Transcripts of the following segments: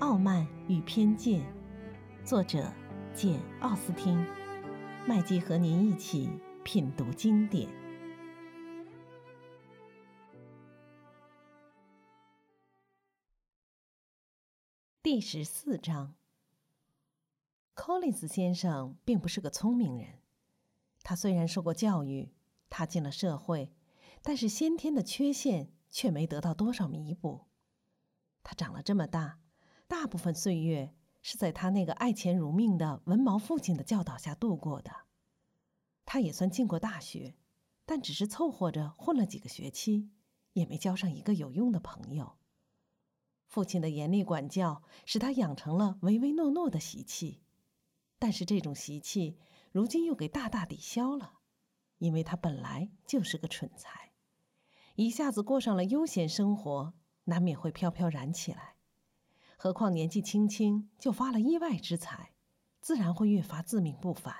傲慢与偏见》，作者简·奥斯汀。麦基和您一起品读经典。第十四章。Collins 先生并不是个聪明人，他虽然受过教育，踏进了社会，但是先天的缺陷却没得到多少弥补。他长了这么大。大部分岁月是在他那个爱钱如命的文盲父亲的教导下度过的。他也算进过大学，但只是凑合着混了几个学期，也没交上一个有用的朋友。父亲的严厉管教使他养成了唯唯诺诺的习气，但是这种习气如今又给大大抵消了，因为他本来就是个蠢材，一下子过上了悠闲生活，难免会飘飘然起来。何况年纪轻轻就发了意外之财，自然会越发自命不凡。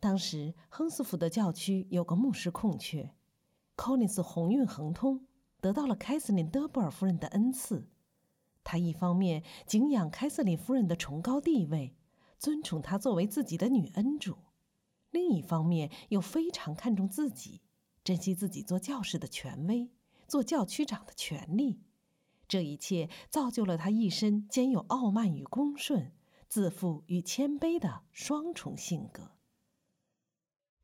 当时亨斯福德教区有个牧师空缺，Collins 鸿运亨通，得到了凯瑟琳·德布尔夫人的恩赐。他一方面敬仰凯瑟琳夫人的崇高地位，尊崇她作为自己的女恩主；另一方面又非常看重自己，珍惜自己做教士的权威，做教区长的权利。这一切造就了他一身兼有傲慢与恭顺、自负与谦卑的双重性格。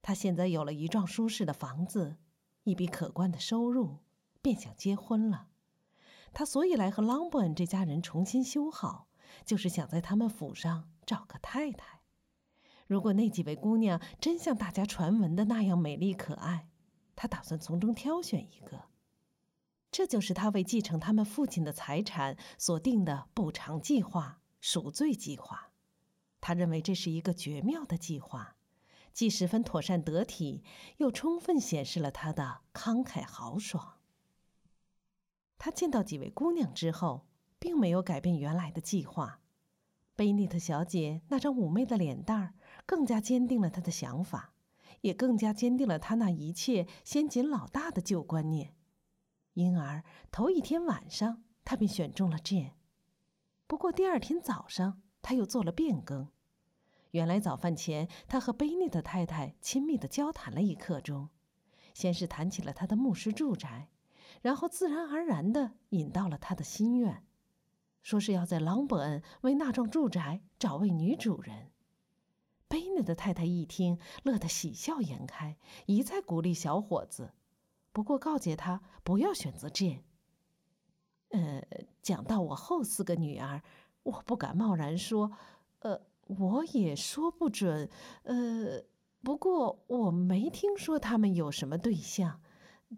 他现在有了一幢舒适的房子，一笔可观的收入，便想结婚了。他所以来和朗伯恩这家人重新修好，就是想在他们府上找个太太。如果那几位姑娘真像大家传闻的那样美丽可爱，他打算从中挑选一个。这就是他为继承他们父亲的财产所定的补偿计划——赎罪计划。他认为这是一个绝妙的计划，既十分妥善得体，又充分显示了他的慷慨豪爽。他见到几位姑娘之后，并没有改变原来的计划。贝妮特小姐那张妩媚的脸蛋儿，更加坚定了他的想法，也更加坚定了他那一切先紧老大的旧观念。因而，头一天晚上，他便选中了 Jane。不过，第二天早上，他又做了变更。原来早饭前，他和贝内的太太亲密的交谈了一刻钟，先是谈起了他的牧师住宅，然后自然而然的引到了他的心愿，说是要在朗伯恩为那幢住宅找位女主人。贝内的太太一听，乐得喜笑颜开，一再鼓励小伙子。不过告诫他不要选择 Jane。呃，讲到我后四个女儿，我不敢贸然说，呃，我也说不准，呃，不过我没听说他们有什么对象。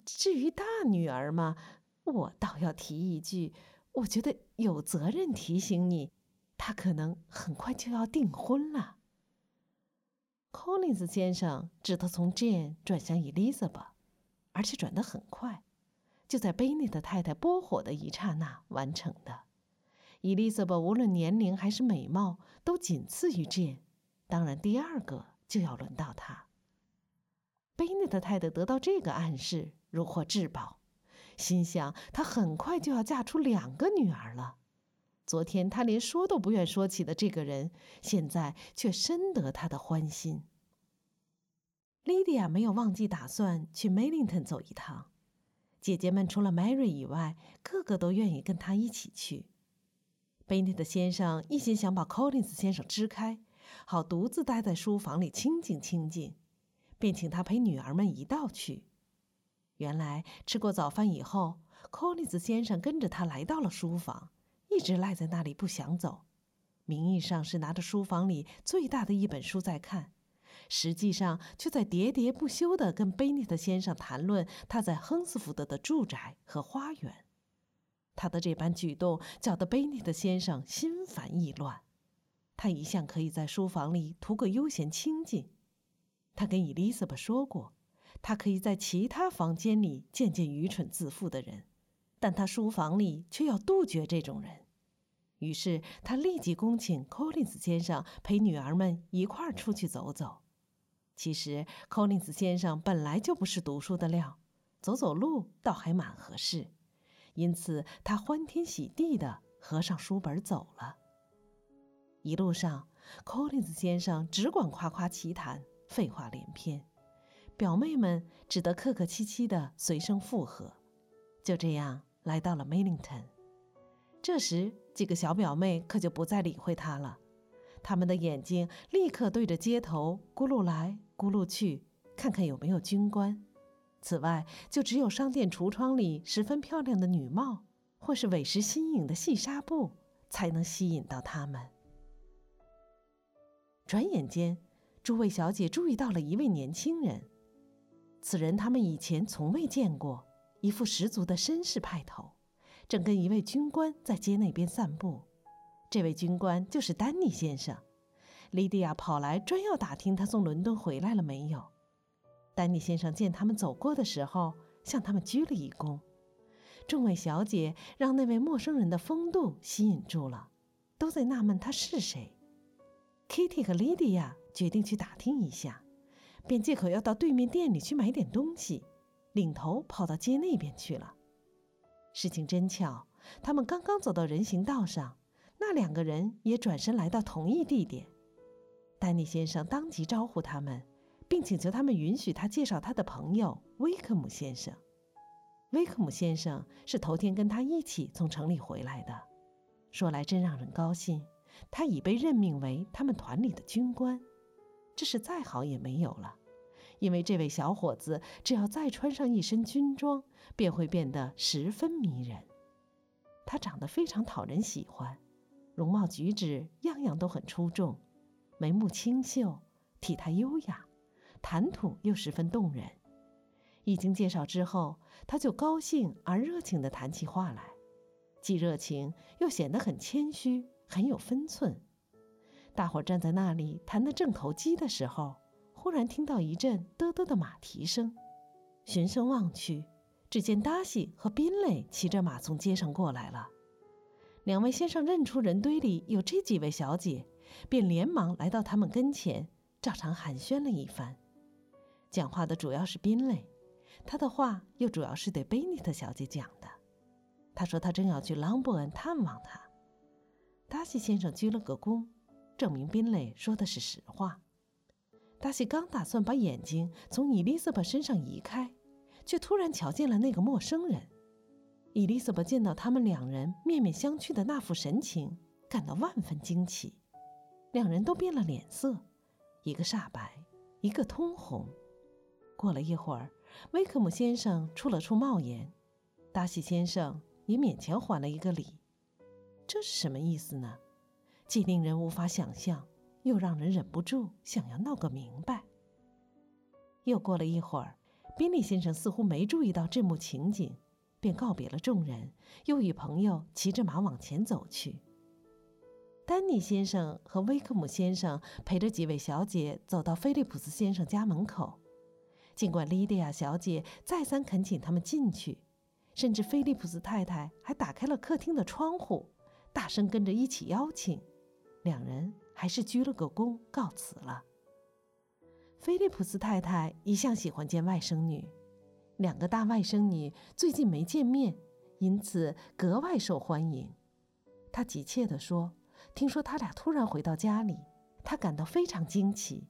至于大女儿嘛，我倒要提一句，我觉得有责任提醒你，她可能很快就要订婚了。Collins 先生只得从 Jane 转向 Elizabeth。而且转得很快，就在贝内的太太拨火的一刹那完成的。伊丽莎白无论年龄还是美貌都仅次于 Jane，当然第二个就要轮到她。贝内的太太得到这个暗示如获至宝，心想她很快就要嫁出两个女儿了。昨天她连说都不愿说起的这个人，现在却深得她的欢心。莉迪亚没有忘记打算去 Millington 走一趟，姐姐们除了 Mary 以外，个个都愿意跟她一起去。贝内特先生一心想把 Collins 先生支开，好独自待在书房里清静清静，便请他陪女儿们一道去。原来吃过早饭以后，Collins 先生跟着他来到了书房，一直赖在那里不想走，名义上是拿着书房里最大的一本书在看。实际上，却在喋喋不休地跟贝内特先生谈论他在亨斯福德的住宅和花园。他的这般举动搅得贝内特先生心烦意乱。他一向可以在书房里图个悠闲清静。他跟伊丽莎白说过，他可以在其他房间里见见愚蠢自负的人，但他书房里却要杜绝这种人。于是他立即恭请 Collins 先生陪女儿们一块儿出去走走。其实，Collins 先生本来就不是读书的料，走走路倒还蛮合适，因此他欢天喜地的合上书本走了。一路上，Collins 先生只管夸夸其谈，废话连篇，表妹们只得客客气气的随声附和。就这样来到了 Millington。这时，几个小表妹可就不再理会他了，他们的眼睛立刻对着街头咕噜来咕噜去，看看有没有军官。此外，就只有商店橱窗里十分漂亮的女帽，或是委实新颖的细纱布，才能吸引到他们。转眼间，诸位小姐注意到了一位年轻人，此人他们以前从未见过，一副十足的绅士派头。正跟一位军官在街那边散步，这位军官就是丹尼先生。莉迪亚跑来，专要打听他从伦敦回来了没有。丹尼先生见他们走过的时候，向他们鞠了一躬。众位小姐让那位陌生人的风度吸引住了，都在纳闷他是谁。Kitty 和莉迪亚决定去打听一下，便借口要到对面店里去买点东西，领头跑到街那边去了。事情真巧，他们刚刚走到人行道上，两个人也转身来到同一地点。丹尼先生当即招呼他们，并请求他们允许他介绍他的朋友威克姆先生。威克姆先生是头天跟他一起从城里回来的，说来真让人高兴，他已被任命为他们团里的军官，这是再好也没有了。因为这位小伙子只要再穿上一身军装，便会变得十分迷人。他长得非常讨人喜欢，容貌举止样样都很出众，眉目清秀，体态优雅，谈吐又十分动人。一经介绍之后，他就高兴而热情地谈起话来，既热情又显得很谦虚，很有分寸。大伙站在那里谈得正投机的时候。忽然听到一阵嘚嘚的马蹄声，循声望去，只见达西和宾蕾骑着马从街上过来了。两位先生认出人堆里有这几位小姐，便连忙来到他们跟前，照常寒暄了一番。讲话的主要是宾蕾，他的话又主要是对贝尼特小姐讲的。他说他正要去朗伯恩探望她。达西先生鞠了个躬，证明宾蕾说的是实话。达西刚打算把眼睛从伊丽莎白身上移开，却突然瞧见了那个陌生人。伊丽莎白见到他们两人面面相觑的那副神情，感到万分惊奇。两人都变了脸色，一个煞白，一个通红。过了一会儿，威克姆先生出了出帽檐，达西先生也勉强还了一个礼。这是什么意思呢？既令人无法想象。又让人忍不住想要闹个明白。又过了一会儿，宾利先生似乎没注意到这幕情景，便告别了众人，又与朋友骑着马往前走去。丹尼先生和威克姆先生陪着几位小姐走到菲利普斯先生家门口，尽管莉迪亚小姐再三恳请他们进去，甚至菲利普斯太太还打开了客厅的窗户，大声跟着一起邀请，两人。还是鞠了个躬，告辞了。菲利普斯太太一向喜欢见外甥女，两个大外甥女最近没见面，因此格外受欢迎。他急切地说：“听说他俩突然回到家里，他感到非常惊奇，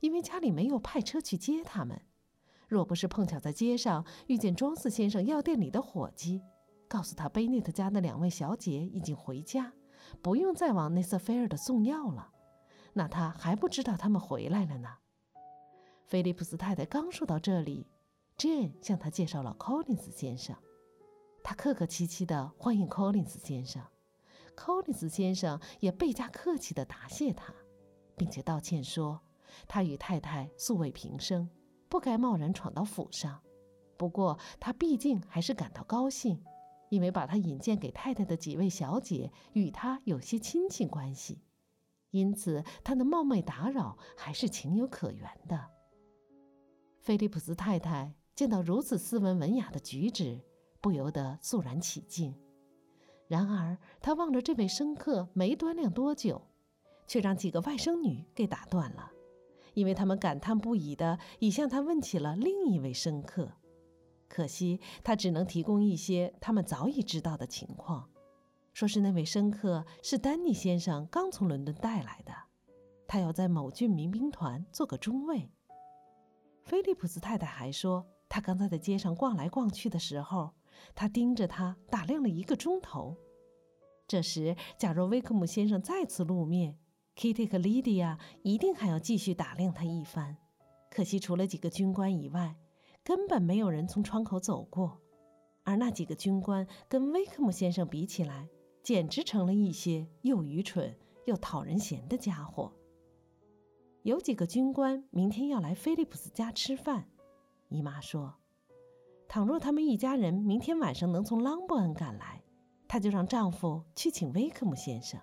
因为家里没有派车去接他们。若不是碰巧在街上遇见庄四先生药店里的伙计，告诉他贝内特家的两位小姐已经回家。”不用再往内瑟菲尔的送药了，那他还不知道他们回来了呢。菲利普斯太太刚说到这里，Jane 向他介绍了 Collins 先生，他客客气气地欢迎 Collins 先生，Collins 先生也倍加客气地答谢他，并且道歉说他与太太素未平生，不该贸然闯到府上，不过他毕竟还是感到高兴。因为把他引荐给太太的几位小姐与他有些亲戚关系，因此他的冒昧打扰还是情有可原的。菲利普斯太太见到如此斯文文雅的举止，不由得肃然起敬。然而他望着这位生客没端量多久，却让几个外甥女给打断了，因为他们感叹不已的已向他问起了另一位生客。可惜他只能提供一些他们早已知道的情况，说是那位生客是丹尼先生刚从伦敦带来的，他要在某郡民兵团做个中尉。菲利普斯太太还说，他刚才在街上逛来逛去的时候，他盯着他打量了一个钟头。这时，假如威克姆先生再次露面，Kitty 和 Lydia 一定还要继续打量他一番。可惜，除了几个军官以外，根本没有人从窗口走过。而那几个军官跟威克姆先生比起来，简直成了一些又愚蠢又讨人嫌的家伙。有几个军官明天要来菲利普斯家吃饭，姨妈说：“倘若他们一家人明天晚上能从朗伯恩赶来，她就让丈夫去请威克姆先生。”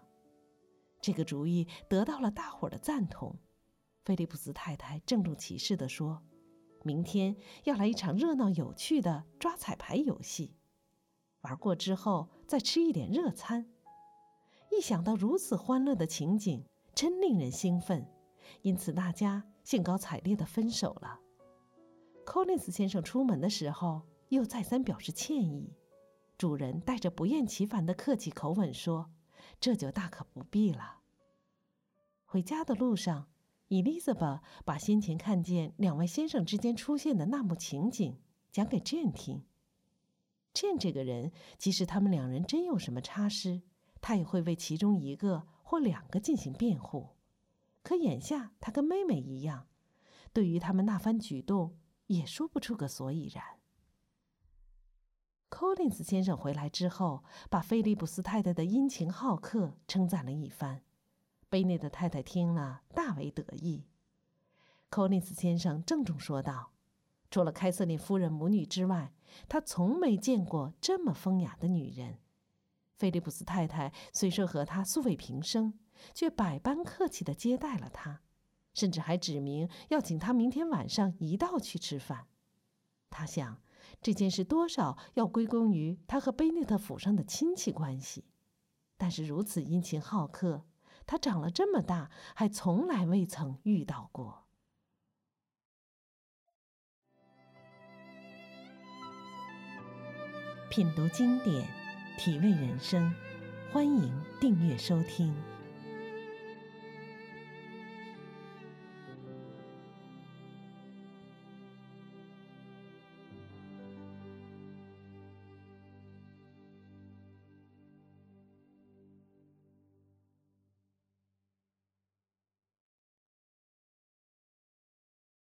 这个主意得到了大伙儿的赞同。菲利普斯太太郑重其事地说：“明天要来一场热闹有趣的抓彩牌游戏。”玩过之后，再吃一点热餐。一想到如此欢乐的情景，真令人兴奋。因此，大家兴高采烈地分手了。柯林斯先生出门的时候，又再三表示歉意。主人带着不厌其烦的客气口吻说：“这就大可不必了。”回家的路上，，Elizabeth 把先前看见两位先生之间出现的那幕情景讲给 Jane 听。Jane 这个人，即使他们两人真有什么差失，他也会为其中一个或两个进行辩护。可眼下他跟妹妹一样，对于他们那番举动也说不出个所以然。柯林斯先生回来之后，把菲利普斯太太的殷勤好客称赞了一番。贝内的太太听了大为得意。柯林斯先生郑重说道。除了凯瑟琳夫人母女之外，他从没见过这么风雅的女人。菲利普斯太太虽说和他素未平生，却百般客气地接待了他，甚至还指明要请他明天晚上一道去吃饭。他想，这件事多少要归功于他和贝内特府上的亲戚关系。但是如此殷勤好客，他长了这么大还从来未曾遇到过。品读经典，体味人生，欢迎订阅收听。